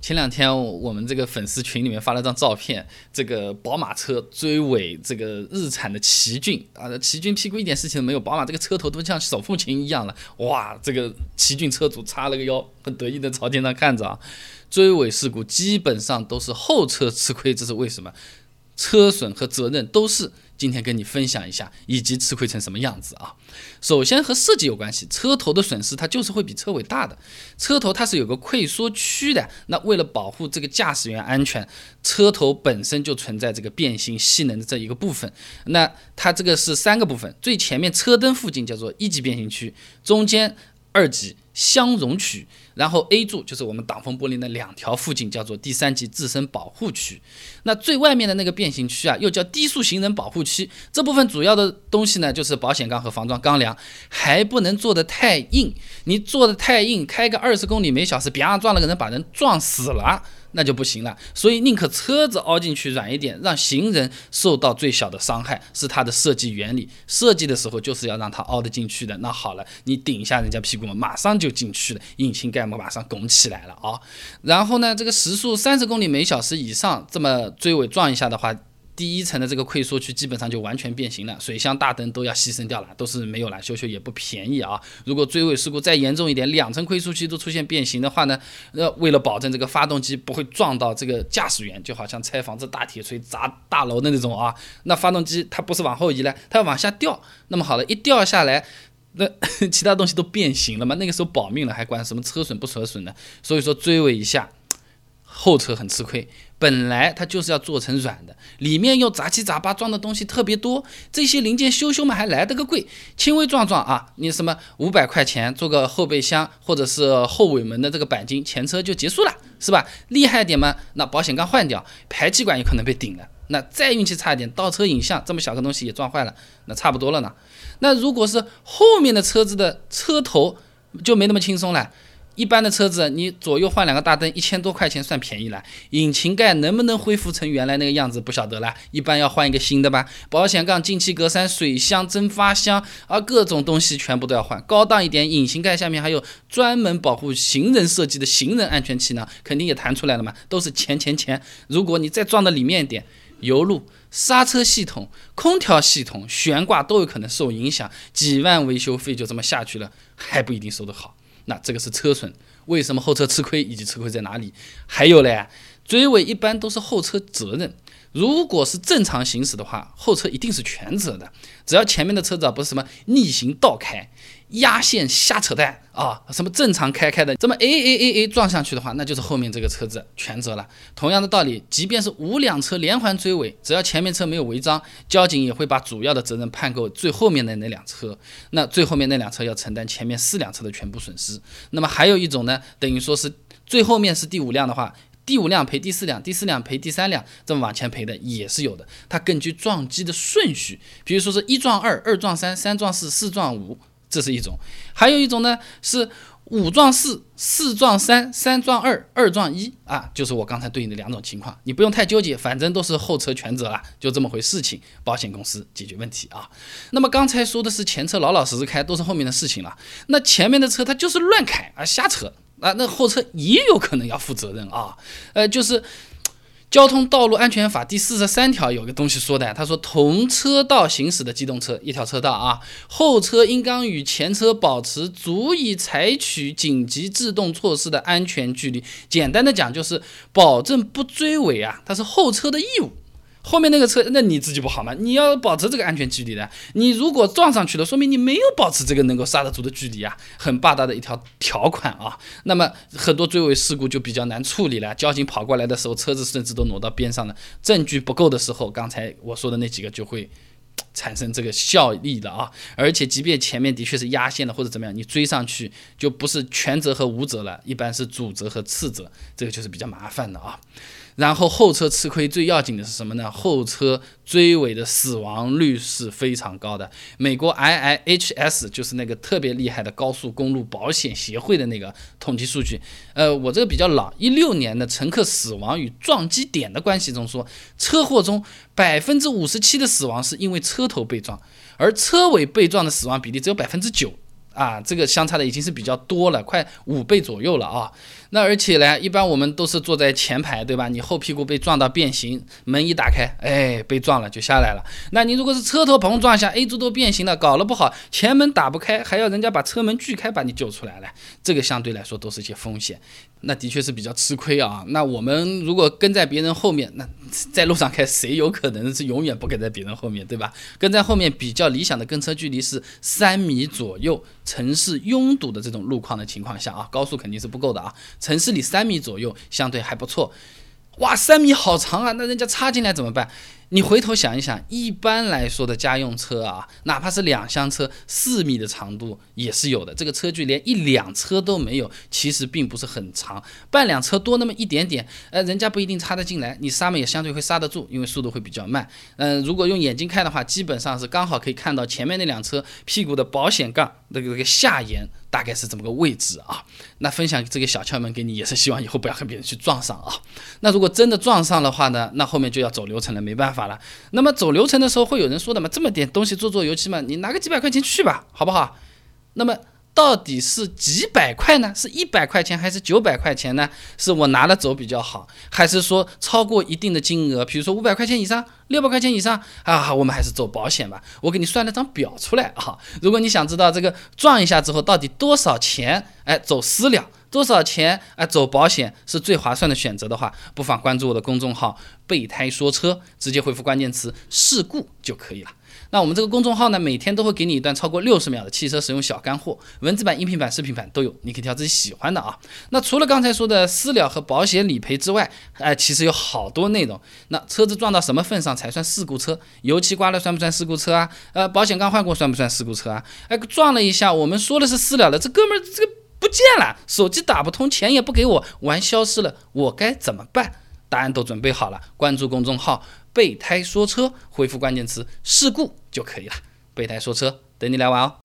前两天我们这个粉丝群里面发了张照片，这个宝马车追尾这个日产的奇骏啊，奇骏屁股一点事情都没有，宝马这个车头都像手风琴一样了，哇，这个奇骏车主叉了个腰，很得意的朝天上看着啊。追尾事故基本上都是后车吃亏，这是为什么？车损和责任都是。今天跟你分享一下，以及吃亏成什么样子啊？首先和设计有关系，车头的损失它就是会比车尾大的。车头它是有个溃缩区的，那为了保护这个驾驶员安全，车头本身就存在这个变形吸能的这一个部分。那它这个是三个部分，最前面车灯附近叫做一级变形区，中间二级。相容区，然后 A 柱就是我们挡风玻璃的两条附近叫做第三级自身保护区。那最外面的那个变形区啊，又叫低速行人保护区。这部分主要的东西呢，就是保险杠和防撞钢梁，还不能做的太硬。你做的太硬，开个二十公里每小时，别让撞了个人，把人撞死了。那就不行了，所以宁可车子凹进去软一点，让行人受到最小的伤害，是它的设计原理。设计的时候就是要让它凹得进去的。那好了，你顶一下人家屁股嘛，马上就进去了，引擎盖嘛马上拱起来了啊。然后呢，这个时速三十公里每小时以上，这么追尾撞一下的话。第一层的这个溃缩区基本上就完全变形了，水箱、大灯都要牺牲掉了，都是没有了，修修也不便宜啊。如果追尾事故再严重一点，两层溃缩区都出现变形的话呢，那，为了保证这个发动机不会撞到这个驾驶员，就好像拆房子大铁锤砸大楼的那种啊，那发动机它不是往后移了，它要往下掉。那么好了，一掉下来，那 其他东西都变形了嘛？那个时候保命了，还管什么车损不车损呢？所以说追尾一下，后车很吃亏。本来它就是要做成软的，里面又杂七杂八装的东西特别多，这些零件修修嘛还来得个贵，轻微撞撞啊，你什么五百块钱做个后备箱或者是后尾门的这个钣金，前车就结束了，是吧？厉害点嘛，那保险杠换掉，排气管也可能被顶了，那再运气差一点，倒车影像这么小个东西也撞坏了，那差不多了呢。那如果是后面的车子的车头就没那么轻松了。一般的车子，你左右换两个大灯，一千多块钱算便宜了。引擎盖能不能恢复成原来那个样子，不晓得了。一般要换一个新的吧。保险杠、进气格栅、水箱、蒸发箱啊，各种东西全部都要换。高档一点，引擎盖下面还有专门保护行人设计的行人安全气囊，肯定也弹出来了嘛，都是钱钱钱。如果你再撞的里面一点，油路、刹车系统、空调系统、悬挂都有可能受影响，几万维修费就这么下去了，还不一定收得好。那这个是车损，为什么后车吃亏，以及吃亏在哪里？还有嘞，追尾一般都是后车责任。如果是正常行驶的话，后车一定是全责的。只要前面的车子啊不是什么逆行倒开、压线瞎扯淡啊，什么正常开开的，这么 A A A A 撞上去的话，那就是后面这个车子全责了。同样的道理，即便是五辆车连环追尾，只要前面车没有违章，交警也会把主要的责任判给最后面的那辆车。那最后面那辆车要承担前面四辆车的全部损失。那么还有一种呢，等于说是最后面是第五辆的话。第五辆赔第四辆，第四辆赔第三辆，这么往前赔的也是有的。它根据撞击的顺序，比如说是一撞二，二撞三，三撞四，四撞五，这是一种；还有一种呢是五撞四，四撞三，三撞二，二撞一啊，就是我刚才对应的两种情况。你不用太纠结，反正都是后车全责了，就这么回事情，保险公司解决问题啊。那么刚才说的是前车老老实实开，都是后面的事情了。那前面的车它就是乱开啊，瞎扯。啊，那后车也有可能要负责任啊，呃，就是《交通道路安全法》第四十三条有个东西说的，他说同车道行驶的机动车一条车道啊，后车应当与前车保持足以采取紧急制动措施的安全距离。简单的讲，就是保证不追尾啊，它是后车的义务。后面那个车，那你自己不好吗？你要保持这个安全距离的。你如果撞上去了，说明你没有保持这个能够刹得住的距离啊，很霸道的一条条款啊。那么很多追尾事故就比较难处理了。交警跑过来的时候，车子甚至都挪到边上了。证据不够的时候，刚才我说的那几个就会产生这个效力的啊。而且即便前面的确是压线了或者怎么样，你追上去就不是全责和无责了，一般是主责和次责，这个就是比较麻烦的啊。然后后车吃亏最要紧的是什么呢？后车追尾的死亡率是非常高的。美国 IIHS 就是那个特别厉害的高速公路保险协会的那个统计数据。呃，我这个比较老，一六年的乘客死亡与撞击点的关系中说，车祸中百分之五十七的死亡是因为车头被撞，而车尾被撞的死亡比例只有百分之九。啊，这个相差的已经是比较多了，快五倍左右了啊。那而且呢，一般我们都是坐在前排，对吧？你后屁股被撞到变形，门一打开，哎，被撞了就下来了。那你如果是车头碰撞下，A 柱都变形了，搞了不好，前门打不开，还要人家把车门锯开把你救出来了，这个相对来说都是一些风险。那的确是比较吃亏啊。那我们如果跟在别人后面，那在路上开，谁有可能是永远不跟在别人后面，对吧？跟在后面比较理想的跟车距离是三米左右。城市拥堵的这种路况的情况下啊，高速肯定是不够的啊。城市里三米左右相对还不错。哇，三米好长啊！那人家插进来怎么办？你回头想一想，一般来说的家用车啊，哪怕是两厢车，四米的长度也是有的。这个车距连一辆车都没有，其实并不是很长，半辆车多那么一点点，呃，人家不一定插得进来，你刹门也相对会刹得住，因为速度会比较慢。嗯，如果用眼睛看的话，基本上是刚好可以看到前面那辆车屁股的保险杠那个那个下沿大概是这么个位置啊。那分享这个小窍门给你，也是希望以后不要和别人去撞上啊。那如果真的撞上的话呢，那后面就要走流程了，没办法。了，那么走流程的时候会有人说的嘛？这么点东西做做油漆嘛，你拿个几百块钱去吧，好不好？那么到底是几百块呢？是一百块钱还是九百块钱呢？是我拿了走比较好，还是说超过一定的金额，比如说五百块钱以上、六百块钱以上啊？我们还是走保险吧。我给你算了张表出来啊。如果你想知道这个撞一下之后到底多少钱，哎，走私了。多少钱啊？走保险是最划算的选择的话，不妨关注我的公众号“备胎说车”，直接回复关键词“事故”就可以了。那我们这个公众号呢，每天都会给你一段超过六十秒的汽车使用小干货，文字版、音频版、视频版都有，你可以挑自己喜欢的啊。那除了刚才说的私了和保险理赔之外，哎，其实有好多内容。那车子撞到什么份上才算事故车？油漆刮了算不算事故车啊？呃，保险杠换过算不算事故车啊？哎，撞了一下，我们说的是私了的，这哥们儿这个。不见了，手机打不通，钱也不给我，玩消失了，我该怎么办？答案都准备好了，关注公众号“备胎说车”，回复关键词“事故”就可以了。备胎说车，等你来玩哦。